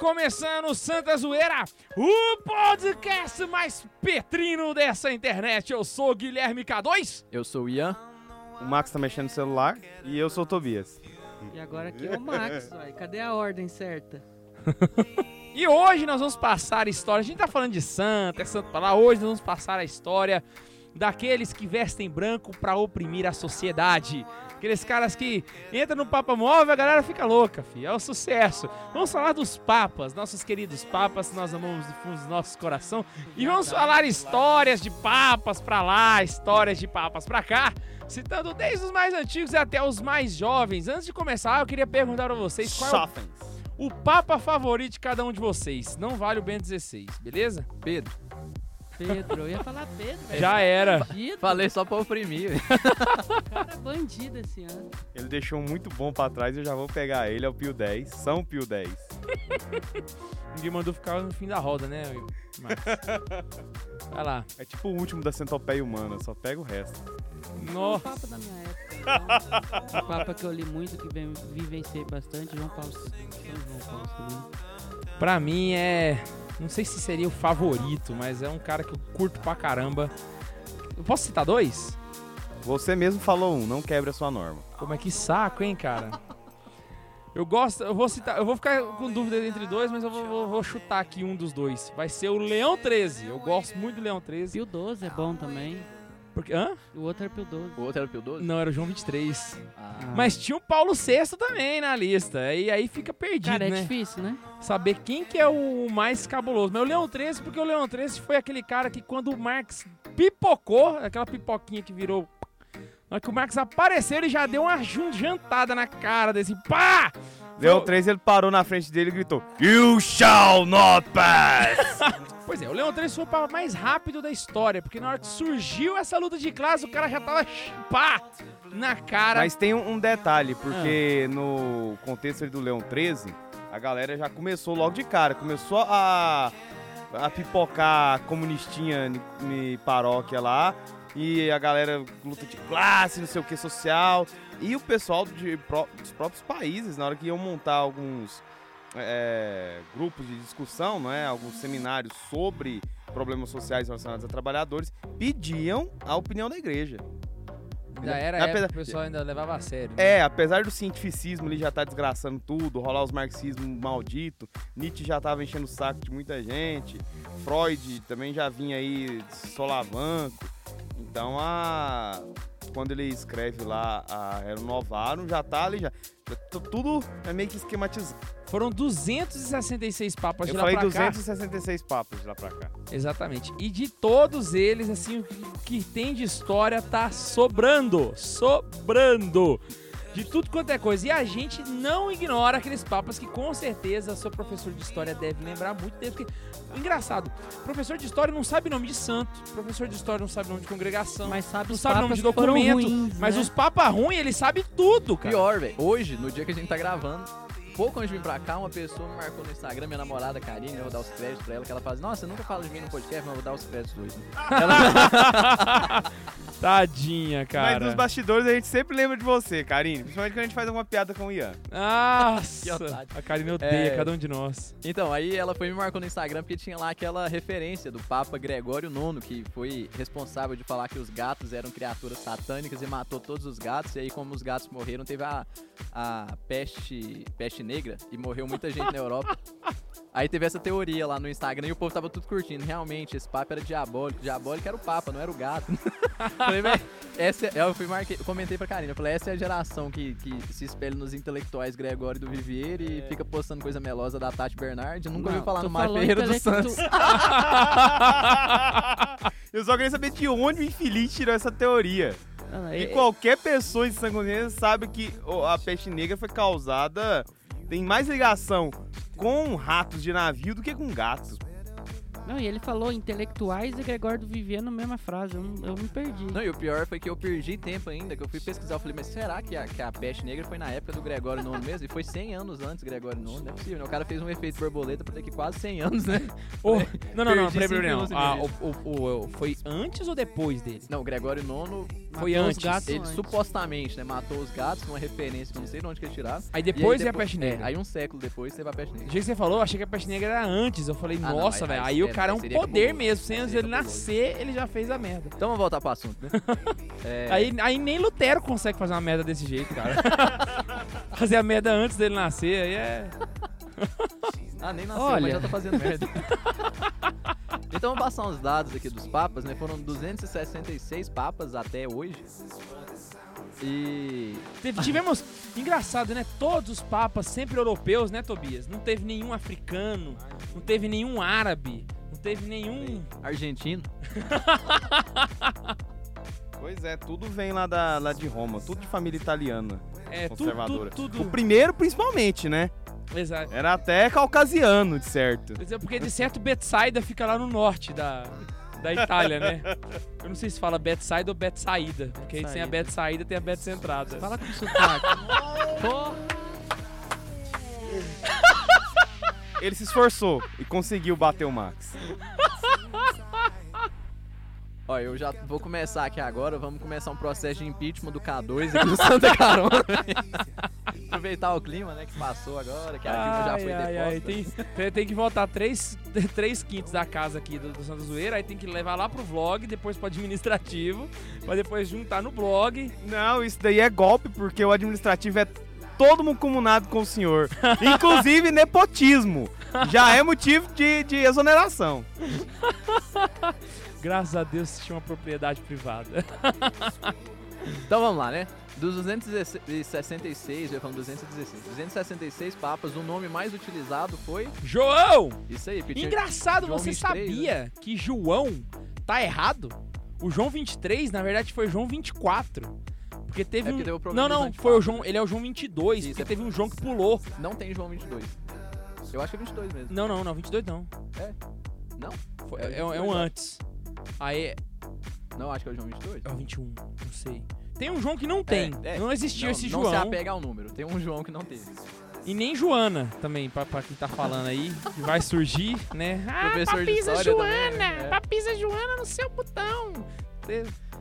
Começando o Santa Zoeira, o podcast mais petrino dessa internet. Eu sou o Guilherme K2. Eu sou o Ian. O Max tá mexendo no celular e eu sou o Tobias. E agora aqui é o Max, uai. Cadê a ordem certa? E hoje nós vamos passar a história. A gente tá falando de Santa, é Santa pra lá. Hoje nós vamos passar a história daqueles que vestem branco pra oprimir a sociedade. Aqueles caras que entram no Papa Móvel, a galera fica louca, filho. É o sucesso. Vamos falar dos papas, nossos queridos papas, que nós amamos do fundo do nosso coração. E vamos falar histórias de papas pra lá, histórias de papas pra cá. Citando desde os mais antigos até os mais jovens. Antes de começar, eu queria perguntar pra vocês qual é o o papa favorito de cada um de vocês. Não vale o Bento 16, beleza? Pedro. Pedro, eu ia falar Pedro, velho. Já era. Bandido, Falei só pra oprimir. cara bandido esse ano. Ele deixou muito bom pra trás, eu já vou pegar ele, é o Pio 10, São Pio 10. Ninguém mandou ficar no fim da roda, né? Marcos? Vai lá. É tipo o último da centopeia humana, só pega o resto. O Nossa. Papa da minha época. então. o Papa que eu li muito, que vem, vivenciei bastante, João Paulo João Paulo II. Pra mim é. Não sei se seria o favorito, mas é um cara que eu curto pra caramba. Eu posso citar dois? Você mesmo falou um, não quebre a sua norma. Como é que saco, hein, cara? Eu gosto, eu vou citar, eu vou ficar com dúvida entre dois, mas eu vou, vou- vou chutar aqui um dos dois. Vai ser o Leão 13. Eu gosto muito do Leão 13. Pio 12 é bom também. Porque, hã? O outro é Pio 12. O outro era o Pio 12? Não, era o João 23. Ah. Mas tinha o Paulo VI também na lista. E aí fica perdido, Cara, é né? difícil, né? Saber quem que é o mais cabuloso. Mas o Leão 13, porque o Leão 13 foi aquele cara que quando o Marx pipocou, aquela pipoquinha que virou... Na hora que o Marx apareceu, ele já deu uma jantada na cara desse... Pá! Leão 3, ele parou na frente dele e gritou: You shall not pass! Pois é, o Leão 13 foi o papa mais rápido da história, porque na hora que surgiu essa luta de classe, o cara já tava pá, na cara. Mas tem um, detalhe, porque no contexto do Leão 13, a galera já começou logo de cara, começou a, a pipocar comunistinha em- em paróquia lá, e a galera luta de classe, não sei o que, social, e o pessoal de pró- dos próprios países, na hora que iam montar alguns é, grupos de discussão, não é? alguns seminários sobre problemas sociais relacionados a trabalhadores, pediam a opinião da igreja. Ainda era Apesar- época o pessoal ainda levava a sério. né? É, apesar do cientificismo ali já tá desgraçando tudo, rolar os marxismo maldito, Nietzsche já tava enchendo o saco de muita gente, Freud também já vinha aí solavanco. Então a quando ele escreve lá a Renovaram, já tá ali já. Tudo é meio que esquematizado. Foram 266 papas de Eu lá falei pra 266 papos de lá pra cá. cá. Exatamente. E de todos eles, assim, o que tem de história tá sobrando. Sobrando. De tudo quanto é coisa. E a gente não ignora aqueles papas que com certeza seu professor de história deve lembrar muito deles. Porque, engraçado, professor de história não sabe nome de santo, professor de história não sabe nome de congregação, Mas sabe não os sabe nome papas de documento. ruins, mas né? os papas ruins, ele sabe tudo, cara. Pior, velho. Hoje, no dia que a gente tá gravando, pouco antes de vir pra cá, uma pessoa me marcou no Instagram, minha namorada Karine, eu vou dar os créditos pra ela, que ela fala assim, nossa, você nunca fala de mim no podcast, mas eu vou dar os créditos hoje. Tadinha, Mas cara. nos bastidores a gente sempre lembra de você, Karine. Principalmente quando a gente faz alguma piada com o Ian. Nossa, a Karine odeia É. cada um de nós. Então, aí ela foi me marcou no Instagram porque tinha lá aquela referência do Papa Gregório IX, que foi responsável de falar que os gatos eram criaturas satânicas e matou todos os gatos. E aí, como os gatos morreram, teve a, a peste, peste negra e morreu muita gente na Europa. Aí teve essa teoria lá no Instagram e o povo tava tudo curtindo. Realmente, esse Papa era diabólico. Diabólico era o Papa, não era o gato. Falei, velho, essa é- eu fui marquei, comentei pra Karina, eu falei, essa é a geração que, que se espelha nos intelectuais Gregório do Vivier e fica postando coisa melosa da Tati Bernardi. Nunca ouviu Não, falar tô no dos intelectu- Santos. Eu só queria saber de onde o infeliz tirou essa teoria. Não, E é- qualquer pessoa de sanguínea sabe que a peste negra foi causada. Tem mais ligação com ratos de navio do que com gatos. Não, e ele falou intelectuais e Gregório do Vivier na mesma frase. Eu, não- eu me perdi. Não, e o pior foi que eu perdi tempo ainda, que eu fui pesquisar. Eu falei, mas será que a, que a peste negra foi na época do Gregório IX mesmo? E foi 100 anos antes do Gregório IX, não é possível. né? O cara fez um efeito borboleta pra daqui quase 100 anos, né? Ô, não, não, não, peraí, não. Ah, meio. o, o- o- foi antes ou depois dele? Não, o Gregório IX Matou os antes. Ele antes. supostamente, né, matou os gatos, uma referência que eu não sei de onde que eles tiraram. Aí depois aí veio a peste negra. É, aí um século depois teve a peste negra. jeito que você falou, eu achei que a peste negra era antes. Eu falei, Ah, nossa, velho. aí Aí, o cara é um poder mesmo. Sem antes ele nascer, ele já fez a merda. Então vamos voltar pro assunto, né? É, Aí, aí nem Lutero consegue fazer uma merda desse jeito, cara. fazer a merda antes dele nascer, aí é. Ah, nem nasceu, Olha. mas já tá fazendo merda. então vamos passar uns dados aqui dos papas, né? Foram 266 papas até hoje. E tivemos. Engraçado, né? Todos os papas sempre europeus, né, Tobias? Não teve nenhum africano, não teve nenhum árabe, não teve nenhum. argentino. Pois é, tudo vem lá, da, lá de Roma, tudo de família italiana, É, tudo, conservadora. tudo, O tudo. primeiro, principalmente, né? Exato. Era até caucasiano, de certo. Mas é Porque de certo Betsaida fica lá no norte da, da Itália, né? Eu não sei se fala Betsaida ou Betsaída. Porque aí sem a Betsaída. Tem a Betcentrada. Fala com sotaque. Pô, Ele se esforçou e conseguiu bater o Max. Ó, eu já vou começar aqui agora, vamos começar um processo de impeachment do K2 aqui no Santa Carona. Aproveitar o clima, né, que passou agora, que a Dilma já foi ai, ai, tem, tem que voltar três, três quintos da casa aqui do, do Santa Zoeira, aí tem que levar lá pro vlog, depois pro administrativo, pra depois juntar no blog. Não, isso daí é golpe, porque o administrativo é todo mundo comunado com o senhor. Inclusive nepotismo. Já é motivo de, de exoneração. Graças a Deus tinha uma propriedade privada. Então vamos lá, né? Dos 266, eu ia falando 216, 266 papas, o nome mais utilizado foi João! isso aí, tinha- Engraçado, João você 23, sabia que João tá errado? O João 23, na verdade, foi João 24. Porque teve É um... porque problema não, não, foi o João, ele é o João 22, Isso, porque é- teve um João que pulou. não tem João 22. Eu acho que é 22 mesmo. Não, não, não, 22 não. Não? Foi- É é, é um 22, ó. antes. Aí Não, acho que é o João 22. é o 21, não sei. Tem um João que não tem. É, é. Não existiu não, esse não João. se apega ao número, tem um João que não teve. E nem Joana também, pra, pra quem tá falando aí, que vai surgir, né? Ah, Professor papisa Joana, também, é. papisa Joana no seu botão.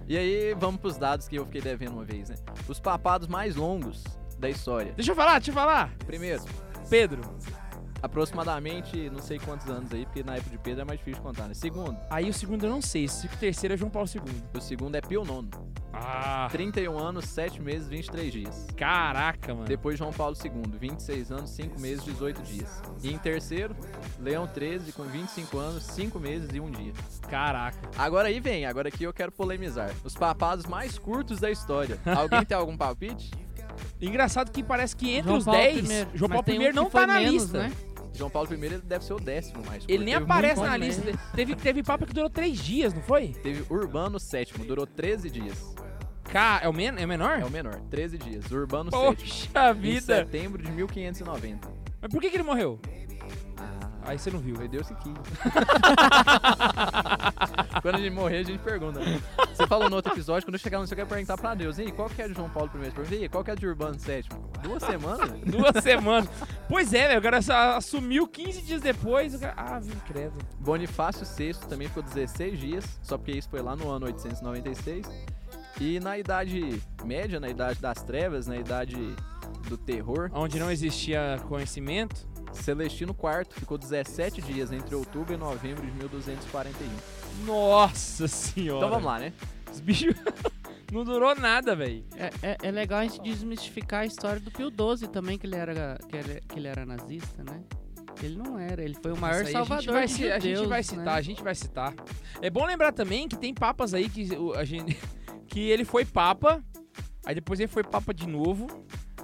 E aí, vamos pros dados que eu fiquei devendo uma vez, né? Os papados mais longos da história. Deixa eu falar, deixa eu falar. Primeiro, Pedro, aproximadamente não sei quantos anos aí, porque na época de Pedro é mais difícil de contar, né? Segundo, aí o segundo eu não sei, esse- o terceiro é João Paulo II. o segundo é Pio IX. Ah, 31 anos, 7 meses, 23 dias. caraca, mano. Depois João Paulo II, 26 anos, 5 meses, 18 dias. E em terceiro, Leão XIII, com 25 anos, 5 meses e 1 dia. Caraca. Agora aí vem, agora aqui eu quero polemizar. Os papados mais curtos da história. Alguém tem algum palpite? Engraçado que parece que entre João os Paulo 10, primeiro. João Paulo um I que não tá na menos, lista. Né? João Paulo I ele deve ser o décimo mais curto. Ele nem Teve aparece na lista. Teve, teve papa que durou 3 dias, não foi? Teve Urbano VII, durou 13 dias. Ca... É, o men... é o menor? É o menor, 13 dias. Urbano VII. Poxa Em vida. setembro de 1590. Mas por que, que ele morreu? Aí você não viu. foi Deus que quis. quando a gente morrer, a gente pergunta. Você falou no outro episódio, quando eu chegar no você quer perguntar pra Deus, aí, qual que é de João Paulo I? Pergunta, aí, qual que é de Urbano VII? Duas semanas? Duas semanas. Pois é, velho. O cara assumiu 15 dias depois. O cara... Ah, viu, credo. Bonifácio VI também ficou 16 dias, só porque isso foi lá no ano 896. E na Idade Média, na Idade das Trevas, na Idade do Terror, Onde não existia conhecimento. Celestino IV ficou 17 dias entre outubro e novembro de 1241. Nossa senhora. Então vamos lá, né? Os bichos não durou nada, velho. É, é, é legal a gente desmistificar a história do Pio XII também, que ele era, que ele, que ele era nazista, né? Ele não era, ele foi o maior aí salvador a gente vai, de ci- a gente vai né? citar, a gente vai citar. É bom lembrar também que tem papas aí que o- a gente que ele foi papa, aí depois ele foi papa de novo,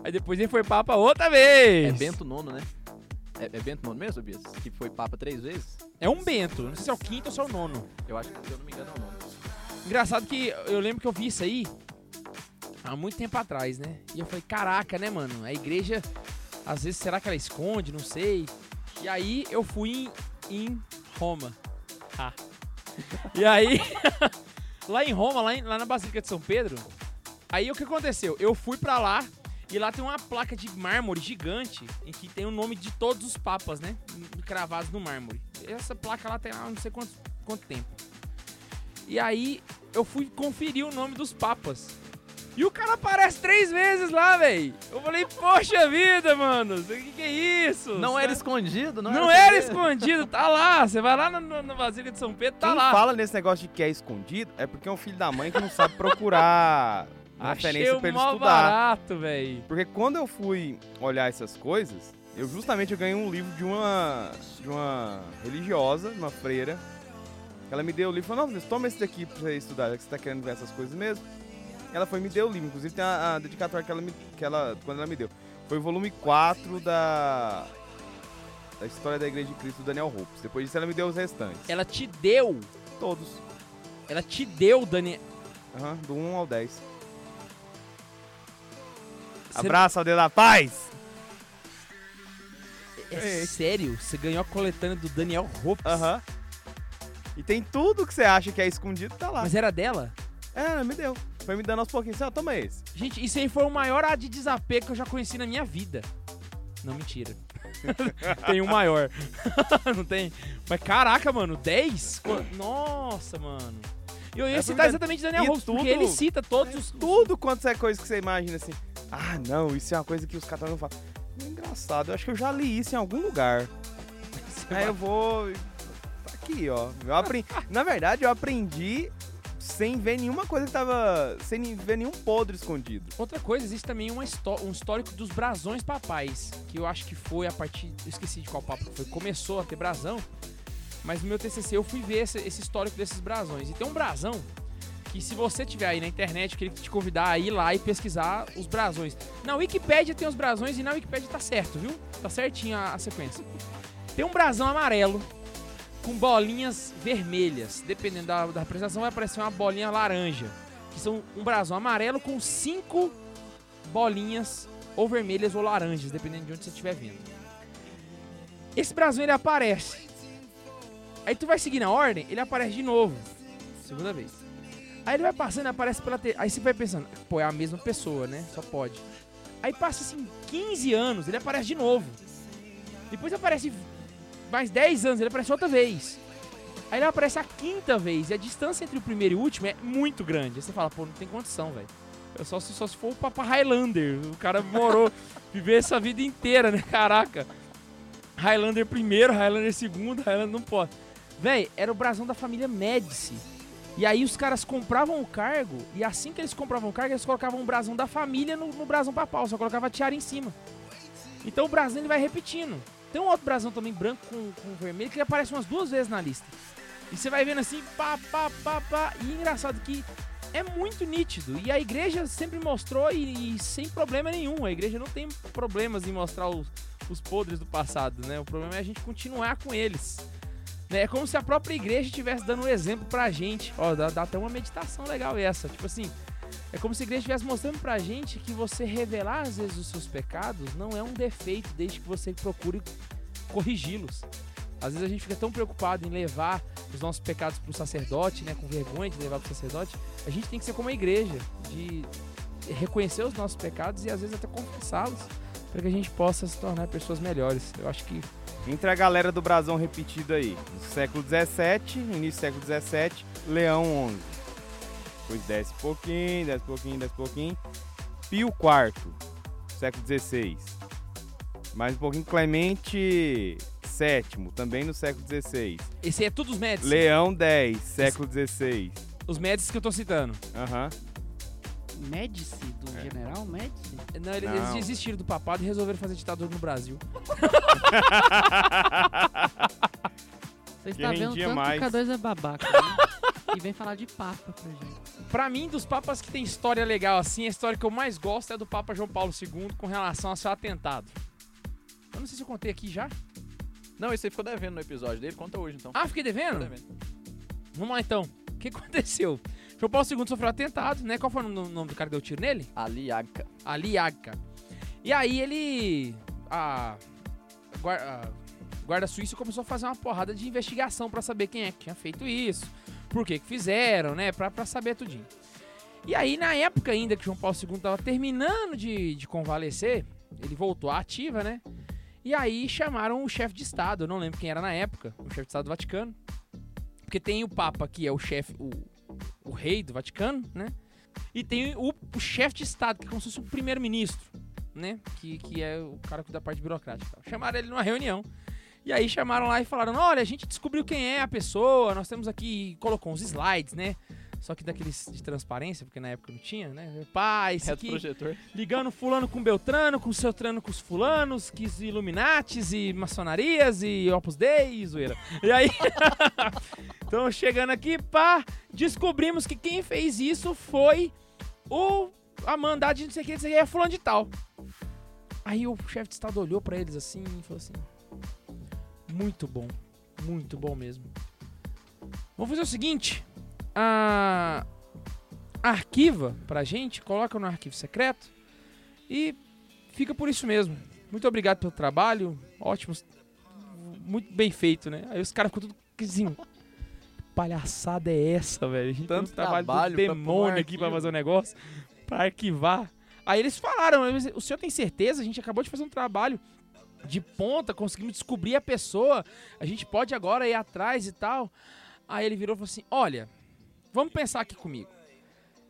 aí depois ele foi papa outra É vez. Bento IX, né? É, é Bento IX mesmo, Bias? Que foi Papa três vezes? É um Bento, não sei se é o quinto ou se é o nono. Eu acho que, se eu não me engano, é o nome. Engraçado que eu lembro que eu vi isso aí há muito tempo atrás, né? E eu falei, caraca, né, mano? A igreja, às vezes, será que ela esconde? Não sei. E aí eu fui em, em Roma. Ah. E aí, lá em Roma, lá, em- lá na Basílica de São Pedro, aí o que aconteceu? Eu fui pra lá e lá tem uma placa de mármore gigante em que tem o nome de todos os papas, né? Cravados no mármore. Essa placa lá tem há não sei quanto, quanto tempo. E aí eu fui conferir o nome dos papas. E o cara aparece três vezes lá, velho. Eu falei, poxa vida, mano. O que, que é isso? Não era escondido, não, Não era era escondido, tá lá. Você vai lá na, na, na Basílica de São Pedro, tá Quem lá. fala nesse negócio de que é escondido é porque é um filho da mãe que não sabe procurar uma Achei referência pra ele estudar. barato, velho. Porque quando eu fui olhar essas coisas, eu justamente eu ganhei um livro de uma de uma religiosa, uma freira. Ela me deu o livro e falou, não, toma esse daqui pra você estudar, já que você tá querendo ver essas coisas mesmo. Ela foi e me deu o livro, inclusive tem a, a dedicatória que ela, me, que ela, quando ela me deu. Foi o volume 4 da, da História da Igreja de Cristo do Daniel Hopes. Depois disso ela me deu os restantes. Ela te deu. Todos. Ela te deu, Dani. Aham, do 1 ao 10. Abraço, ao Deus da paz! É sério? Você ganhou a coletânea do Daniel Hopes? Aham. E tem tudo que você acha que é escondido, tá lá. Mas era dela? É, me deu. Foi me dando aos pouquinhos. Assim, ó, toma esse. Gente, isso aí foi o maior ar de desapego que eu já conheci na minha vida. Não, mentira. tem um maior. Não tem? Mas caraca, mano, 10? Co- Nossa, mano. E eu ia É citar exatamente Daniel e Hopes, porque ele cita todos os... Tudo quanto é coisa que você imagina assim. Ah, não, isso é uma coisa que os caras não falam. É engraçado, eu acho que eu já li isso em algum lugar. Aí eu vou. Tá aqui, ó. Eu aprendi... Na verdade, eu aprendi sem ver nenhuma coisa que tava. Sem ver nenhum podre escondido. Outra coisa, existe também uma histó- um histórico dos brasões papais, que eu acho que foi a partir, eu esqueci de qual papo foi, começou a ter brasão, mas no meu TCC eu fui ver esse, esse histórico desses brasões. E tem um brasão que se você tiver aí na internet, eu queria te convidar a ir lá e pesquisar os brasões. Na Wikipédia tem os brasões e na Wikipédia tá certo, viu? Tá certinho a, a sequência. Tem um brasão amarelo com bolinhas vermelhas. Dependendo da, da apresentação, vai aparecer uma bolinha laranja. Que são um brasão amarelo com cinco bolinhas ou vermelhas ou laranjas, dependendo de onde você estiver vendo. Esse brasão ele aparece. Aí tu vai seguir na ordem, ele aparece de novo. Segunda vez. Aí ele vai passando, aparece pela te... Aí você vai pensando, pô, é a mesma pessoa, né? Só pode. Aí passa assim 15 anos, ele aparece de novo. Depois aparece mais 10 anos, ele aparece outra vez. Aí ele aparece a quinta vez, e a distância entre o primeiro e o último é muito grande. Aí você fala, pô, não tem condição, velho. Só, só se for o Papa Highlander. O cara morou, viveu essa vida inteira, né? Caraca. Highlander primeiro, Highlander segundo, Highlander não pode. Véi, era o brasão da família Médici. E aí os caras compravam o cargo, e assim que eles compravam o cargo, eles colocavam o brasão da família no, no brasão papal, só colocava a tiara em cima. Então o brasão ele vai repetindo. Tem um outro brasão também branco com, com vermelho que aparece umas duas vezes na lista. E você vai vendo assim, pá, pá, pá, pá. E engraçado que é muito nítido. E a igreja sempre mostrou e, e sem problema nenhum. A igreja não tem problemas em mostrar os, os podres do passado, né? O problema é a gente continuar com eles. Né? É como se a própria igreja estivesse dando um exemplo pra gente. Ó, dá, dá até uma meditação legal essa. Tipo assim, é como se a igreja estivesse mostrando pra gente que você revelar às vezes os seus pecados não é um defeito, desde que você procure corrigi-los. Às vezes a gente fica tão preocupado em levar os nossos pecados pro sacerdote, né, com vergonha de levar pro sacerdote. A gente tem que ser como a igreja, de reconhecer os nossos pecados e às vezes até confessá-los, para que a gente possa se tornar pessoas melhores. Eu acho que Entre a galera do brasão repetido aí, no século XVII, início do século XVII, Leão XI. Depois desce um pouquinho, desce um pouquinho, desce um pouquinho. Pio IV, século XVI. Mais um pouquinho, Clemente VII, também no século XVI. esse aí é tudo os médicos. Leão X, século XVI. Os médicos que eu tô citando. Aham. Médici, do general Médici? Não, eles, Não. desistiram do papado e resolveram fazer ditadura no Brasil. Você está vendo tanto mais. que o K2 é babaca, né? E vem falar de papa pra gente. Pra mim, dos papas que tem história legal assim, a história que eu mais gosto é do Papa João Paulo II com relação ao seu atentado. Eu não sei se eu contei aqui já. Não, esse aí ficou devendo no episódio dele, conta hoje então. Ah, fiquei devendo? Ficou devendo. Vamos lá então. O que aconteceu? João Paulo II sofreu atentado, né? Qual foi o nome do cara que deu tiro nele? Ali Agca. Ali Agca. E aí ele. A, guar- a guarda suíça começou a fazer uma porrada de investigação pra saber quem é que tinha feito isso, por que que fizeram, né? Pra, pra saber tudinho. E aí, na época ainda que João Paulo II tava terminando de, de convalescer, ele voltou à ativa, né? E aí chamaram o chefe de Estado, eu não lembro quem era na época, o chefe de Estado do Vaticano. Porque tem o Papa, que é o chefe, o, o rei do Vaticano, né? E tem o, o chefe de Estado, que é como se fosse o primeiro-ministro, né? Que, que é o cara da parte burocrática. Chamaram ele numa reunião. E aí chamaram lá e falaram: olha, a gente descobriu quem é a pessoa, nós temos aqui. Colocou uns slides, né? Só que daqueles de transparência, porque na época não tinha, né? Pá, esse aqui projetor. ligando fulano com Beltrano, com Celtrano com os fulanos, que os Illuminates e maçonarias e Opus Dei e zoeira. E aí, então chegando aqui, pá, descobrimos que quem fez isso foi o a mandar de não sei o que, não sei o que, é fulano de tal. Aí o chefe de estado olhou pra eles assim e falou assim, muito bom, muito bom mesmo. Vamos fazer o seguinte, a arquiva pra gente, coloca no arquivo secreto e fica por isso mesmo. Muito obrigado pelo trabalho, ótimo, muito bem feito, né? Aí os caras ficam tudo assim, que palhaçada é essa, velho? A gente tem um Tanto trabalho, trabalho do pra demônio aqui pra fazer um negócio, pra arquivar. Aí eles falaram, "Mas o senhor tem certeza? A gente acabou de fazer um trabalho de ponta, conseguimos descobrir a pessoa, a gente pode agora ir atrás e tal. Aí ele virou e falou assim: Olha, vamos pensar aqui comigo.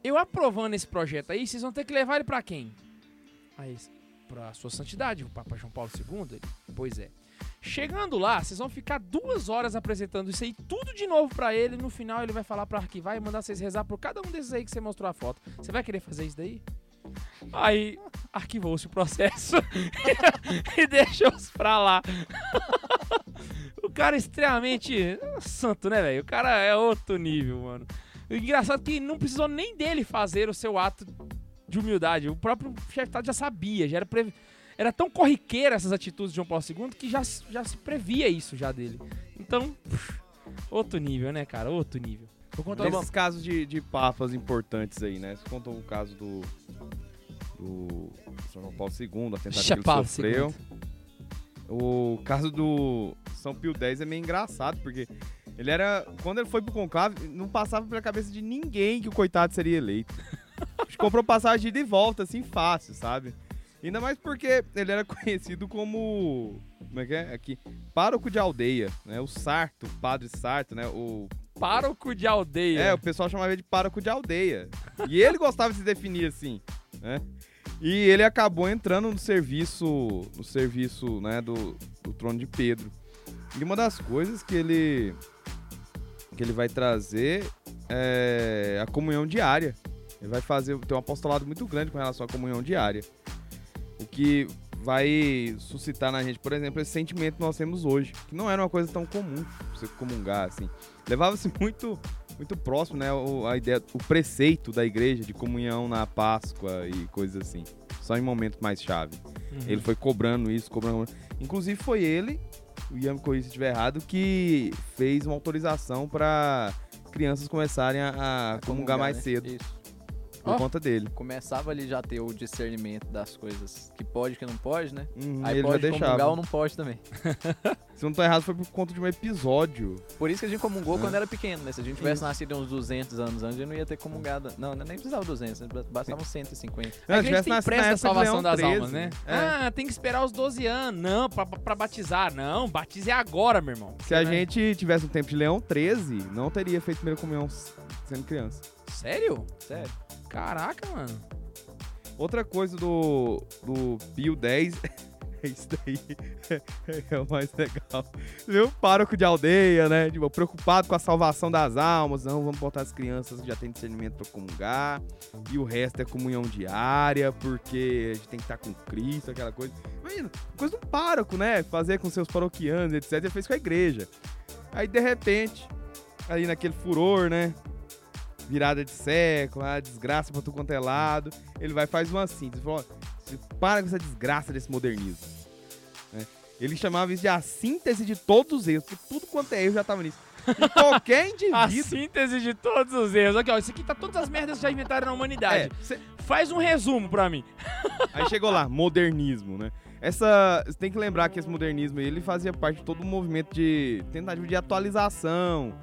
Eu aprovando esse projeto aí, vocês vão ter que levar ele pra quem? Aí, pra sua santidade, o Papa João Paulo II. Ele, pois é. Chegando lá, vocês vão ficar duas horas apresentando isso aí tudo de novo pra ele. No final ele vai falar pra arquivar e mandar vocês rezar por cada um desses aí que você mostrou a foto. Você vai querer fazer isso daí? Aí arquivou-se o processo e deixou-os pra lá. o cara é extremamente santo, né, velho? O cara é outro nível, mano. O engraçado é que não precisou nem dele fazer o seu ato de humildade. O próprio chefe de Estado já sabia, já era previ... Era tão corriqueira essas atitudes de João Paulo II que já, já se previa isso já dele. Então, pff, outro nível, né, cara? Outro nível. Vou contar Nesses casos de, de papas importantes aí, né? Você contou o caso do. Do São João Paulo II, o atentado Ixi, que Paulo ele sofreu. O caso do São Pio X é meio engraçado, porque ele era. Quando ele foi pro conclave, não passava pela cabeça de ninguém que o coitado seria eleito. Comprou passagem de volta, assim, fácil, sabe? Ainda mais porque ele era conhecido como. Como é que é? Aqui. Pároco de aldeia, né? O Sarto, o padre Sarto, né? O Pároco de aldeia. é, o pessoal chamava ele de pároco de aldeia. E ele gostava de se definir assim, né? E ele acabou entrando no serviço, no serviço, né, do, do trono de Pedro. E uma das coisas que ele que ele vai trazer é a comunhão diária. Ele vai fazer ter um apostolado muito grande com relação à comunhão diária. O que vai suscitar na gente, por exemplo, esse sentimento que nós temos hoje, que não era uma coisa tão comum você comungar assim. Levava-se muito muito próximo, né, o, a ideia, o preceito da igreja de comunhão na Páscoa e coisas assim. Só em momentos mais chave. Uhum. Ele foi cobrando isso, cobrando. Inclusive foi ele, o Ian me corrija se estiver errado, que fez uma autorização para crianças começarem a, a comungar mais né? cedo Isso. Por Ó. conta dele. Começava ali já a ter o discernimento das coisas que pode e que não pode, né? Uhum, Aí ele já pode deixava. comungar ou não pode também. Se não tô errado, foi por conta de um episódio. Por isso que a gente comungou É. quando era pequeno, né? Se a gente tivesse nascido uns 200 anos antes, a gente não ia ter comungado. Não, nem precisava 200, né? bastavam 150. É que se a gente tivesse tem nascido pressa de salvação das 13, almas, né? é. Ah, tem que esperar os 12 anos. Não, pra, pra batizar. Não, batize agora, meu irmão. Se a Né? gente tivesse um tempo de Leão 13, não teria feito primeira comunhão sendo criança. Sério? Sério. Caraca, mano. Outra coisa do, do Pio 10 é isso daí. É o mais legal. Viu? Pároco de aldeia, né? Tipo, preocupado com a salvação das almas. Não, vamos botar as crianças que já têm discernimento pra comungar. E o resto é comunhão diária, porque a gente tem que estar com Cristo, aquela coisa. Imagina, coisa do pároco, né? Fazer com seus paroquianos, etc. Ele fez com a igreja. Aí, de repente, ali naquele furor, né? Virada de século, a desgraça pra tudo quanto é lado. Ele vai faz uma síntese. Fala, você para com essa desgraça desse modernismo. né? Ele chamava isso de a síntese de todos os erros, porque tudo quanto é erro já tava nisso. E qualquer A indivíduo... síntese de todos os erros. Aqui, ó. Isso aqui tá todas as merdas que já inventaram na É, humanidade. cê- Faz um resumo pra mim. aí chegou lá, modernismo, né? Essa, você tem que lembrar que esse modernismo ele fazia parte de todo um movimento de tentativa de atualização,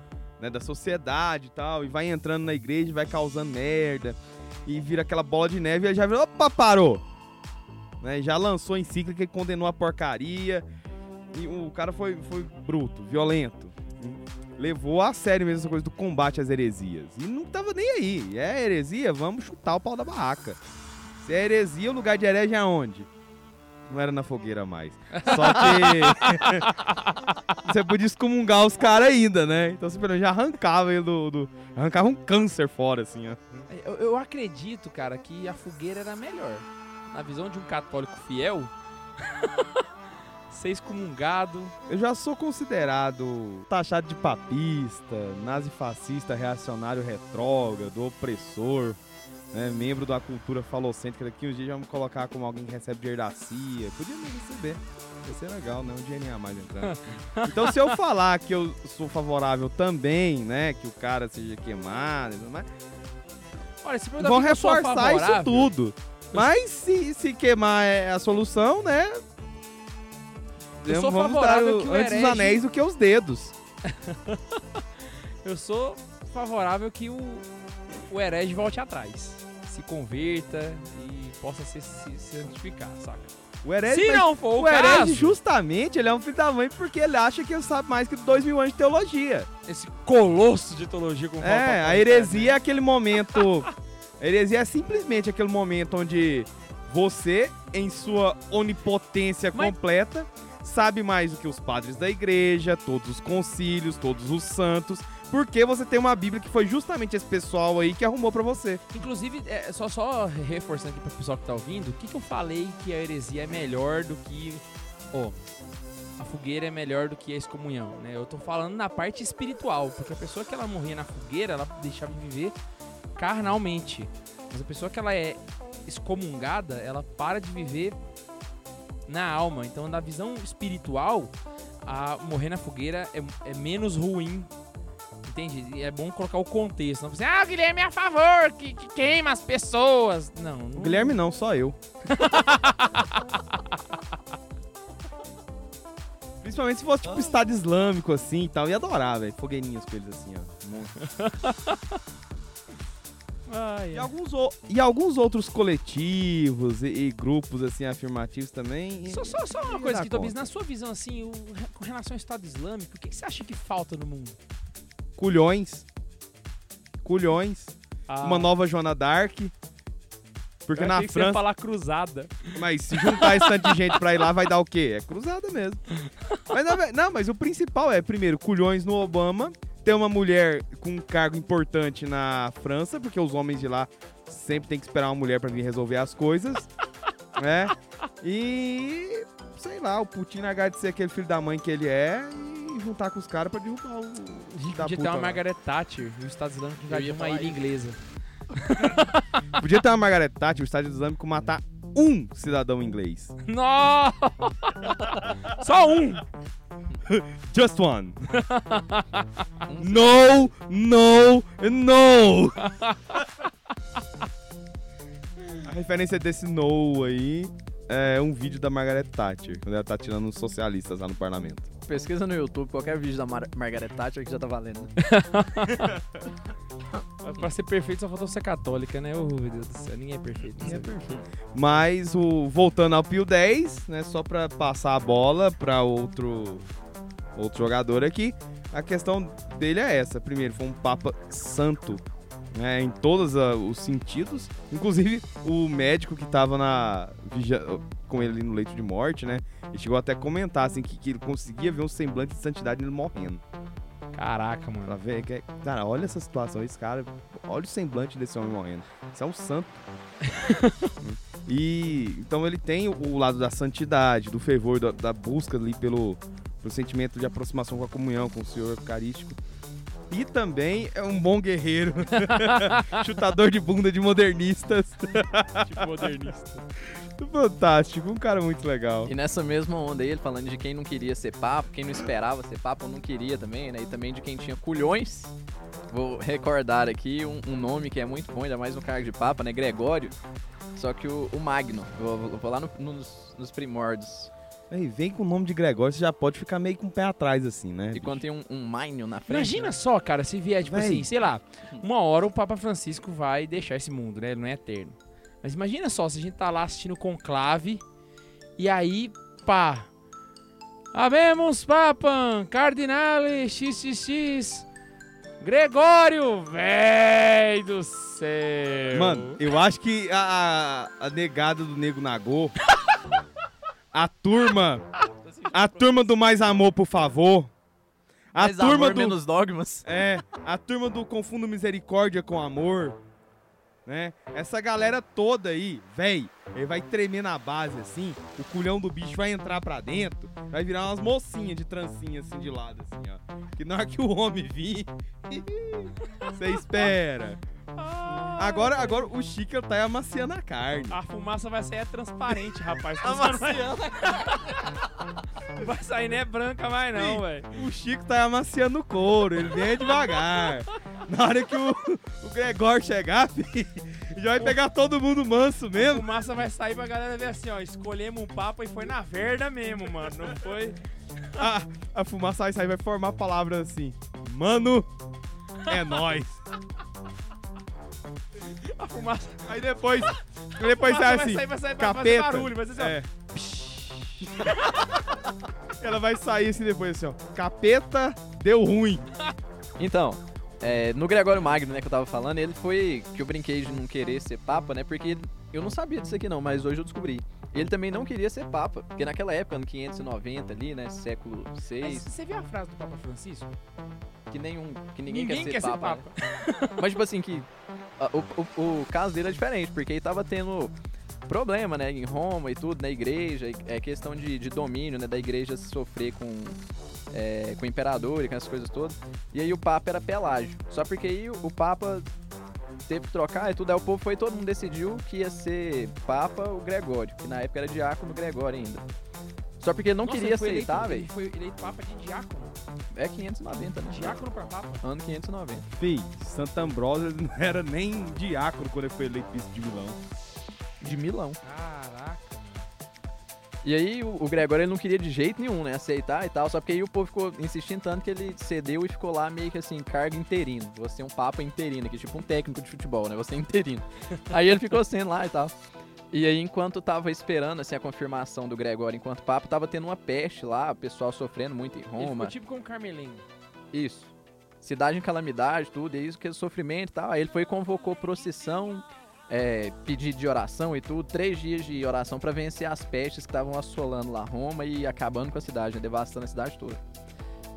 né, da sociedade e tal, e vai entrando na igreja, e vai causando merda, e vira aquela bola de neve, e já vira, opa, parou! Né, já lançou encíclica que condenou a porcaria, e o cara foi, foi bruto, violento. levou a sério mesmo essa coisa do combate às heresias. E não tava nem aí. É heresia? Vamos chutar o pau da barraca. Se é heresia, o lugar de herege é aonde? Não era na fogueira mais. Só que. você podia excomungar os caras ainda, né? Então você menos já arrancava ele do, do- Arrancava um câncer fora, assim, ó. Eu, eu acredito, cara, que a fogueira era melhor. Na visão de um católico fiel, ser excomungado. Eu já sou considerado taxado de papista, nazifascista, reacionário retrógrado, opressor, né, membro da cultura falocêntrica. Daqui uns dias já vamos colocar como alguém que recebe de herdacia. Podia me receber. Ia ser legal, né? Um dinheirinho a mais entrando. então, se eu falar que eu sou favorável também, né? Que o cara seja queimado e tudo mais, Olha, se vão reforçar isso tudo. Mas se, se queimar é a solução, né? Eu sou Vamos favorável dar que o antes os herege- anéis do que os dedos. Eu sou favorável que o, o herege volte atrás. Se converta e possa se, se santificar, saca? O herege, Se mas não for o, o herege, caso, justamente, ele é um filho da mãe porque ele acha que ele sabe mais que dois mil anos de teologia. esse colosso de teologia com É, a heresia é aquele momento. A heresia é simplesmente aquele momento onde você, em sua onipotência Mas- completa, sabe mais do que os padres da igreja, todos os concílios, todos os santos, porque você tem uma Bíblia que foi justamente esse pessoal aí que arrumou pra você. Inclusive, é, só, só reforçando aqui para o pessoal que tá ouvindo, o que, que eu falei que a heresia é melhor do que. Ó, a fogueira é melhor do que a excomunhão, né? Eu tô falando na parte espiritual, porque a pessoa que ela morria na fogueira, ela deixava de viver carnalmente. Mas a pessoa que ela é excomungada, ela para de viver na alma. Então, na visão espiritual, a morrer na fogueira é, é menos ruim Entende? É bom colocar o contexto. Não você, ah, o Guilherme é a favor, que, que queima as pessoas. Não, não. Guilherme não, só eu. Principalmente se fosse tipo Estado Islâmico assim e tal. Ia adorar, velho. Fogueirinhos com eles assim, ó. Monte. Ai, E alguns, o- e alguns outros coletivos e, e grupos assim afirmativos também. Só, só, só uma coisa aqui, Tobias. Na sua visão, assim, o- com relação ao Estado Islâmico, o que, que você acha que falta no mundo? Culhões. Culhões. Ah, Uma nova Joana Dark. Porque eu na achei que França. falar cruzada. Mas se juntar esse tanto de gente pra ir lá, vai dar o quê? É cruzada mesmo. Mas ve- não, mas o principal é, primeiro, culhões no Obama. Ter uma mulher com um cargo importante na França, porque os homens de lá sempre tem que esperar uma mulher pra vir resolver as coisas. né? E. Sei lá, o Putin ser aquele filho da mãe que ele é e juntar com os caras pra derrubar o. Da podia ter puta uma lá. Margaret Thatcher e o Estado Islâmico invadir uma ilha isso. inglesa. Podia ter uma Margaret Thatcher, o Estado Islâmico matar um cidadão inglês. Nossa! Só um! Just one. no, no, no. A referência desse no aí é um vídeo da Margaret Thatcher, quando ela tá tirando os socialistas lá no parlamento. Pesquisa no YouTube, qualquer vídeo da Mar Margaret Thatcher que já tá valendo. né? Pra ser perfeito só faltou ser católica, né? Ô, meu Deus do céu, ninguém é perfeito. É perfeito. Mas o voltando ao Pio 10, né, só pra passar a bola pra outro outro jogador aqui, a questão dele é essa. Primeiro, foi um papa santo, né, em todos ah, os sentidos. Inclusive, o médico que tava na com ele no leito de morte, né, ele chegou até a comentar assim que, que ele conseguia ver um semblante de santidade nele morrendo. Caraca, Pra mano. ver que, cara, olha essa situação, esse cara, olha o semblante desse homem morrendo. Isso é um santo. e então ele tem o, o lado da santidade, do fervor, da, da busca ali pelo, pelo sentimento de aproximação com a comunhão, com o Senhor Eucarístico. E também é um bom guerreiro, chutador de bunda de modernistas. tipo modernista. Fantástico, um cara muito legal. E nessa mesma onda aí, ele falando de quem não queria ser papo, quem não esperava ser papo, não queria também, né? E também de quem tinha culhões. Vou recordar aqui um, um nome que é muito bom, ainda mais no cargo de papa, né? Gregório. Só que o, o Magno. Eu vou, vou lá no- nos, nos primórdios. Aí vem com o nome de Gregório, você já pode ficar meio com o pé atrás assim, né? E quando tem um, um na frente. Imagina né? só, cara, se vier, tipo Véi. assim, sei lá, uma hora o Papa Francisco vai deixar esse mundo, né? Ele não é eterno. Mas imagina só, se a gente tá lá assistindo o conclave e aí, pá, Habemos Papam, Cardinale, XXX, Gregório, véi do céu. Mano, eu acho que a, a, a negada do Nego Nagô, a turma, a turma do Mais Amor, por favor, a Mais turma amor, do... menos dogmas. É, a turma do Confundo Misericórdia com Amor, né? Essa galera toda aí, véi, ele vai tremer na base assim, o culhão do bicho vai entrar pra dentro, vai virar umas mocinhas de trancinha assim de lado, assim, ó. Que na hora que o homem vir, você espera. Agora, agora o Chica tá amaciando a carne. A fumaça vai sair é transparente, rapaz. Você não vai, não vai sair nem é branca mais não, velho. O Chico tá amaciando o couro, ele vem devagar. Na hora que o, o Gregório chegar, filho, já vai pegar todo mundo manso A mesmo. fumaça vai sair pra galera ver assim, ó. Escolhemos um papo e foi na verda mesmo, mano. Não foi. A, a fumaça vai sair, vai formar palavras assim. Mano, é nóis. A fumaça, Aí depois, depois sai fumaça assim, vai sair, vai sair capeta. barulho. Vai ser assim, ó. É. Ela vai sair assim depois assim, ó. Capeta, deu ruim. Então, é, no Gregório Magno, né, que eu tava falando, ele foi que eu brinquei de não querer ser papa, né, porque eu não sabia disso aqui não, mas hoje eu descobri. Ele também não queria ser papa, porque naquela época, ano 590 ali, né, século Mas 6, você viu a frase do Papa Francisco? Que nenhum, que ninguém, Ninguém quer, ser, papa, né? Mas tipo assim, que a- o, o, o caso dele é diferente, porque ele tava tendo problema, né, em Roma e tudo, na igreja, é questão de, de domínio, né, da igreja sofrer com, é, com o imperador e com essas coisas todas. E aí o Papa era Pelágio. Só porque aí o Papa teve que trocar e tudo, aí o povo foi, todo mundo decidiu que ia ser Papa o Gregório, que na época era diácono Gregório ainda. Só porque ele não Nossa, queria ele foi aceitar, velho. Ele foi eleito Papa de diácono. É 590, né? Diácono pra Papa. Ano 590. Fih, Santo Ambrósio não era nem diácono quando ele foi eleito bispo de Milão. De Milão. Caraca. E aí o, o Gregório ele não queria de jeito nenhum, né? Aceitar e tal. Só porque aí o povo ficou insistindo tanto que ele cedeu e ficou lá meio que assim, cargo interino. Você é um papa interino aqui, tipo um técnico de futebol, né? Você é interino. aí ele ficou sendo lá e tal. E aí, enquanto tava esperando assim, a confirmação do Gregório enquanto papa, tava tendo uma peste lá, o pessoal sofrendo muito em Roma. tipo como Carmelengo. Isso. Cidade em calamidade, tudo, e isso que é sofrimento e tal. Aí ele foi e convocou procissão, é, pedido de oração e tudo, três dias de oração pra vencer as pestes que estavam assolando lá Roma e acabando com a cidade, né, devastando a cidade toda.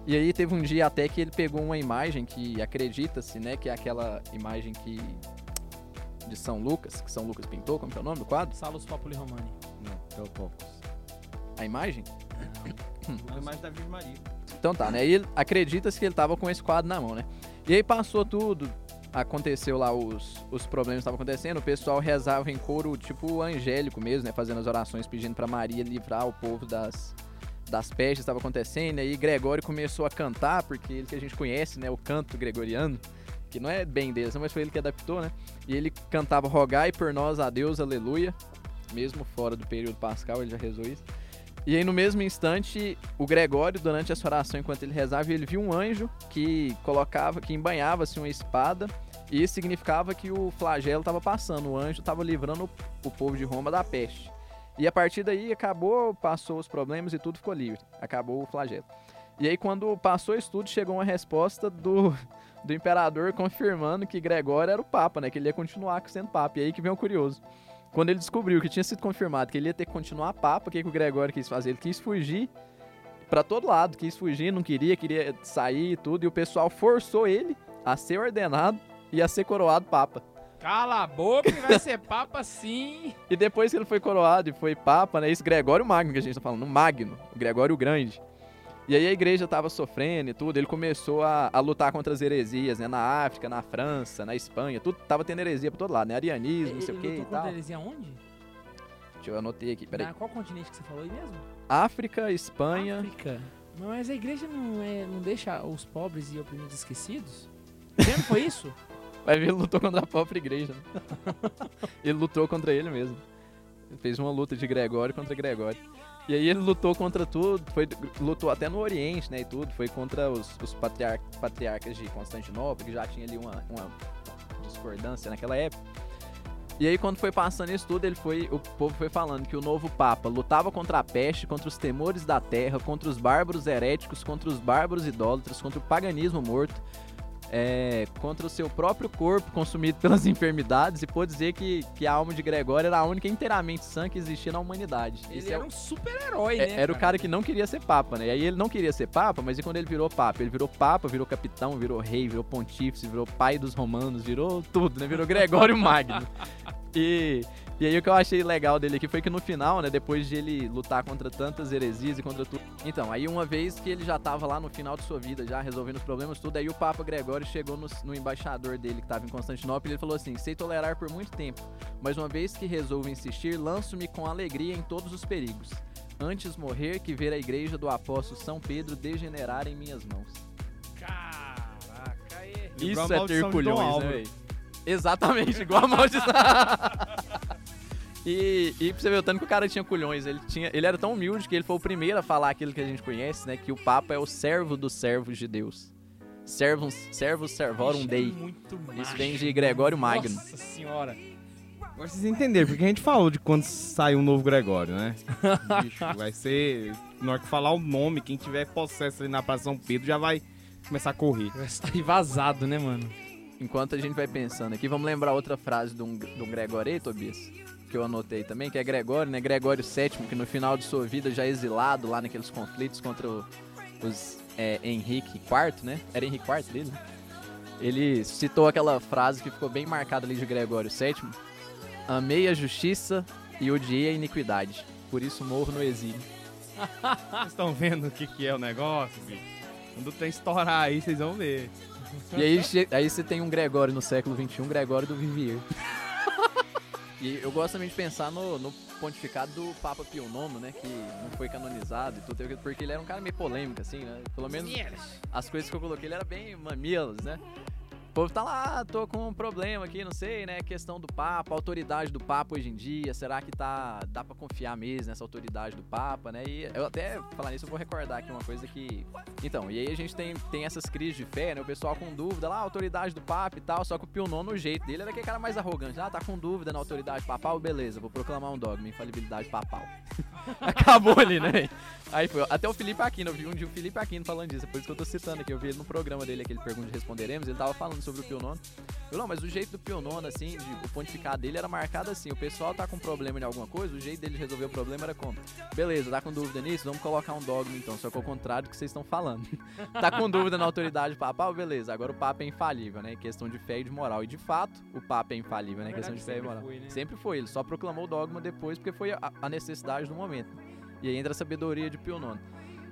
E aí teve um dia até que ele pegou uma imagem que acredita-se, né, que é aquela imagem que de São Lucas, que São Lucas pintou, como é o nome do quadro? Salus Populi Romani. Não, Teotocos. A imagem? A imagem da Virgem Maria. Então tá, né? E acredita-se que ele tava com esse quadro na mão, né? E aí passou tudo, aconteceu lá os, os problemas que estavam acontecendo, o pessoal rezava em coro, tipo angélico mesmo, né? Fazendo as orações pedindo pra Maria livrar o povo das, das pestes que estavam acontecendo. E aí Gregório começou a cantar, porque ele que a gente conhece, né? O canto gregoriano, que não é bem dele, mas foi ele que adaptou, né? E ele cantava Rogai por nós a Deus, aleluia. Mesmo fora do período pascal, ele já rezou isso. E aí, no mesmo instante, o Gregório, durante essa oração, enquanto ele rezava, ele viu um anjo que colocava, que embanhava-se uma espada, e isso significava que o flagelo estava passando, o anjo estava livrando o, povo de Roma da peste. E a partir daí acabou, passou os problemas e tudo ficou livre. Acabou o flagelo. E aí, quando passou isso tudo, chegou uma resposta do, do imperador confirmando que Gregório era o Papa, né? Que ele ia continuar sendo Papa. E aí que vem o curioso. Quando ele descobriu que tinha sido confirmado que ele ia ter que continuar Papa, o que, que o Gregório quis fazer? Ele quis fugir pra todo lado, quis fugir, não queria, queria sair e tudo, e o pessoal forçou ele a ser ordenado e a ser coroado Papa. Cala a boca que vai ser Papa sim. E depois que ele foi coroado e foi Papa, né? Esse Gregório Magno que a gente tá falando, o Magno, o Gregório Grande. E aí a igreja tava sofrendo e tudo, ele começou a, a lutar contra as heresias, né? Na África, na França, na Espanha, tudo tava tendo heresia pra todo lado, né? Arianismo, não sei o Ele e tal. heresia onde? Deixa eu anotei aqui, peraí. Na qual continente que você falou aí mesmo? África, Espanha. África. Mas a igreja não, é, não deixa os pobres e oprimidos esquecidos? Sempre foi isso? Vai ver, ele lutou contra a própria igreja. né? ele lutou contra ele mesmo. Fez uma luta de Gregório contra Gregório. E aí ele lutou contra tudo, foi, lutou até no Oriente, né, e tudo. Foi contra os, os patriar- patriarcas de Constantinopla, que já tinha ali uma, uma discordância naquela época. E aí, quando foi passando isso tudo, ele foi, o povo foi falando que o novo Papa lutava contra a peste, contra os temores da terra, contra os bárbaros heréticos, contra os bárbaros idólatras, contra o paganismo morto, é, contra o seu próprio corpo consumido pelas enfermidades e pôde dizer que, que a alma de Gregório era a única inteiramente sã que existia na humanidade. Ele Esse é era o- um super-herói, é- né? era o cara que não queria ser papa, né? E aí ele não queria ser papa, mas e quando ele virou papa? Ele virou papa, virou capitão, virou rei, virou pontífice, virou pai dos romanos, virou tudo, né? Virou Gregório Magno. E, e aí o que eu achei legal dele aqui foi que no final, né, depois de ele lutar contra tantas heresias e contra tudo. Então, aí uma vez que ele já tava lá no final de sua vida, já resolvendo os problemas tudo, aí o Papa Gregório chegou no, no embaixador dele que tava em Constantinopla e ele falou assim: sei tolerar por muito tempo, mas uma vez que resolvo insistir, lanço-me com alegria em todos os perigos. Antes morrer que ver a igreja do apóstolo São Pedro degenerar em minhas mãos. Caraca, é. Isso é ter culhões, né, velho? Exatamente, igual a maldição. e, e pra você ver o tanto que o cara tinha culhões, ele, tinha, ele era tão humilde que ele foi o primeiro a falar aquilo que a gente conhece, né? Que o Papa é o servo dos servos de Deus. Servus, servus servorum é Dei. Muito Isso vem de Gregório Magno. Nossa senhora. Agora vocês entenderam, porque a gente falou de quando sai um novo Gregório, né? Bicho, vai ser. Na hora que falar o nome, quem tiver possesso ali na Praça São Pedro já vai começar a correr. Vai sair vazado, né, mano? Enquanto a gente vai pensando aqui, vamos lembrar outra frase de um, de um Gregório aí, Tobias? Que eu anotei também, que é Gregório, né? Gregório VII, que no final de sua vida, já exilado lá naqueles conflitos contra o- os é, Henrique IV, né? Era Henrique IV dele, né? Ele citou aquela frase que ficou bem marcada ali de Gregório VII. Amei a justiça e odiei a iniquidade. Por isso morro no exílio. Vocês estão vendo o que, que é o negócio, bicho? Quando tem estourar aí, vocês vão ver. E aí, aí você tem um Gregório no século XXI, Gregório do Vivier. e eu gosto também de pensar no, no pontificado do Papa Pio IX, né? Que não foi canonizado e tudo, porque ele era um cara meio polêmico, assim, né? Pelo menos as coisas que eu coloquei, ele era bem mamilos, né? Povo tá lá, ah, tô com um problema aqui, não sei, né? Questão do Papa, autoridade do Papa hoje em dia, será que tá, dá pra confiar mesmo nessa autoridade do Papa, né? E eu até, falar nisso, eu vou recordar aqui uma coisa que... Então, e aí a gente tem, tem essas crises de fé, né? O pessoal com dúvida lá, a autoridade do Papa e tal, só que o Pio IX, o jeito dele era aquele cara mais arrogante. Ah, tá com dúvida na autoridade papal? Beleza, vou proclamar um dogma, infalibilidade papal. Acabou ali, né? Aí foi, até o Felipe Aquino, eu vi um dia o Felipe Aquino falando disso, é por isso que eu tô citando aqui, eu vi ele no programa dele, aquele Pergunta e Responderemos, ele tava falando sobre o Pio. Eu, não, mas o jeito do Pio IX, assim, de, o pontificado dele era marcado assim, o pessoal tá com problema em alguma coisa, o jeito dele de resolver o problema era como? Beleza, tá com dúvida nisso? Vamos colocar um dogma então, só que ao contrário do que vocês estão falando. tá com dúvida na autoridade papal? Beleza, agora o Papa é infalível, né, em questão de fé e de moral. E de fato, o Papa é infalível, né, em questão de fé e moral. Foi, né? Sempre foi, ele só proclamou o dogma depois porque foi a, a necessidade do momento. E aí entra a sabedoria de Pio IX.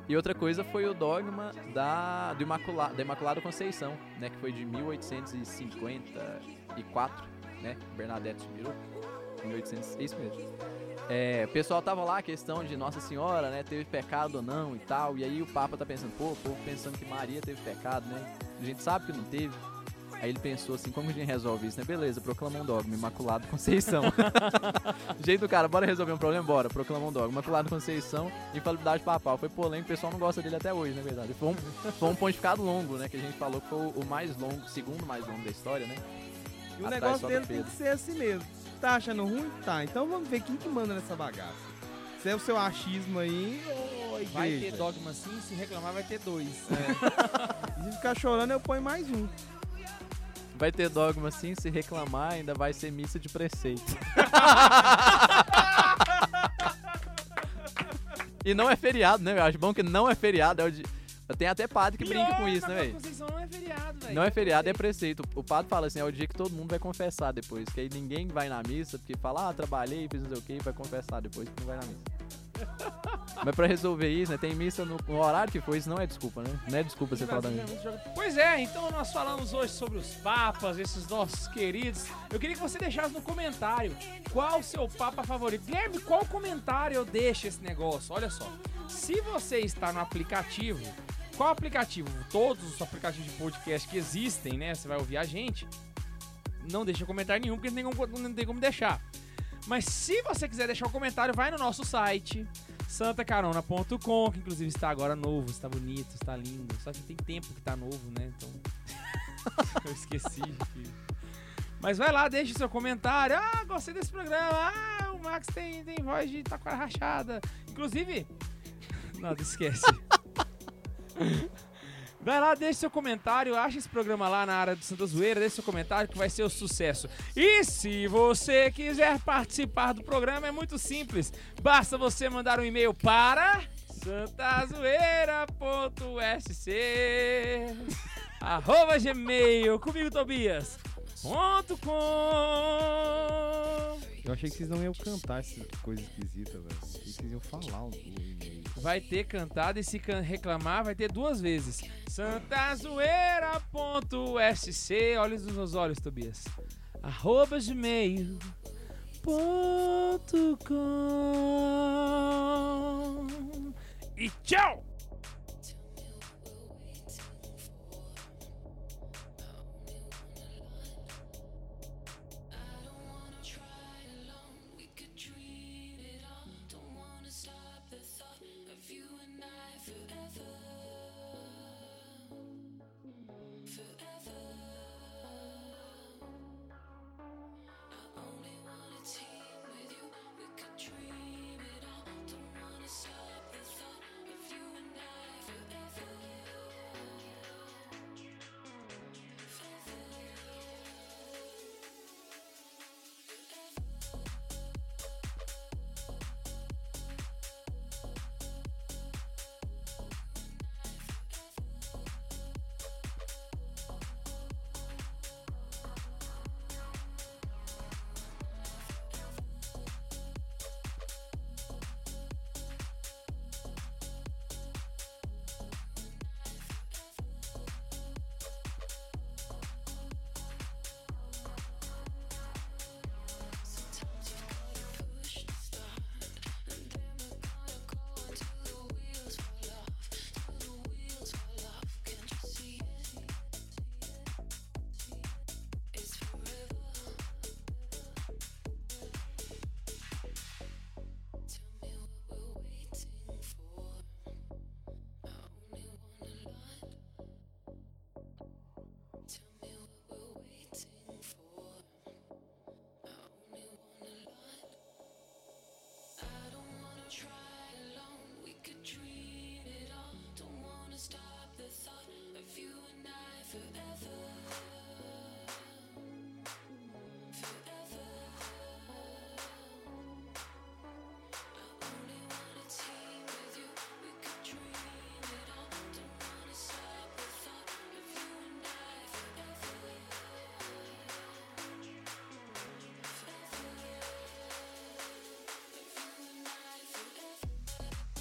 E outra coisa foi o dogma da, do Imacula, da Imaculada Conceição, né, que foi de 1854, né, Bernadette Subiru, 1800, isso mesmo. É, o pessoal tava lá, a questão de Nossa Senhora, né, teve pecado ou não e tal, e aí o Papa tá pensando, pô, o povo pensando que Maria teve pecado, né, a gente sabe que não teve. Aí ele pensou assim, como a gente resolve isso, né? Beleza, proclama um dogma, Imaculado Conceição. Jeito do cara, bora resolver um problema? Bora, proclama um dogma. Imaculado Conceição, infalibilidade papal. Foi polêmico, o pessoal não gosta dele até hoje, na verdade. Foi um, foi um pontificado longo, né? Que a gente falou que foi o mais longo, o segundo mais longo da história, né? E o Atrás negócio dele tem que ser assim mesmo. Tá achando ruim? Tá. Então vamos ver quem que manda nessa bagaça. Se é o seu achismo aí ou a igreja. Vai ter dogma sim, se reclamar vai ter dois. E se ficar chorando, eu ponho mais um. Vai ter dogma sim, se reclamar, ainda vai ser missa de preceito. e não é feriado, né? Eu acho bom que não é feriado. É o de... Tem até padre que brinca com isso, né, velho? Não é feriado, velho. Não é feriado, é preceito. O padre fala assim, é o dia que todo mundo vai confessar depois. Que aí ninguém vai na missa, porque fala, ah, trabalhei, fiz não sei o que, vai confessar depois que não vai na missa. Mas pra resolver isso, né, tem missa no, no horário que foi, isso não é desculpa, né? Não é desculpa você falar da missa. Pois é, então nós falamos hoje sobre os papas, esses nossos queridos. Eu queria que você deixasse no comentário qual o seu papa favorito. Guilherme, qual comentário eu deixo esse negócio? Olha só, se você está no aplicativo, qual aplicativo? Todos os aplicativos de podcast que existem, né? Você vai ouvir a gente. Não deixa comentário nenhum, porque não tem como, não tem como deixar. Mas se você quiser deixar um comentário, vai no nosso site, santacarona.com, que inclusive está agora novo, está bonito, está lindo. Só que tem tempo que tá novo, né? Então. eu esqueci. que- Mas vai lá, deixa o seu comentário. Ah, gostei desse programa. Ah, o Max tem, tem voz de taquara rachada. Inclusive. Nada, esquece. Vai lá, deixa seu comentário, acha esse programa lá na área do Santa Zoeira, deixa seu comentário que vai ser o um sucesso. E se você quiser participar do programa, é muito simples. Basta você mandar um e-mail para santazoeira.sc arroba gmail, comigo Tobias, ponto com. Eu achei que vocês não iam cantar essa coisa esquisita, velho. Achei que vocês iam falar o e-mail. Vai ter cantado e se reclamar vai ter duas vezes. santazoeira.sc Olhos nos meus olhos, Tobias. Arroba gmail ponto com. E tchau!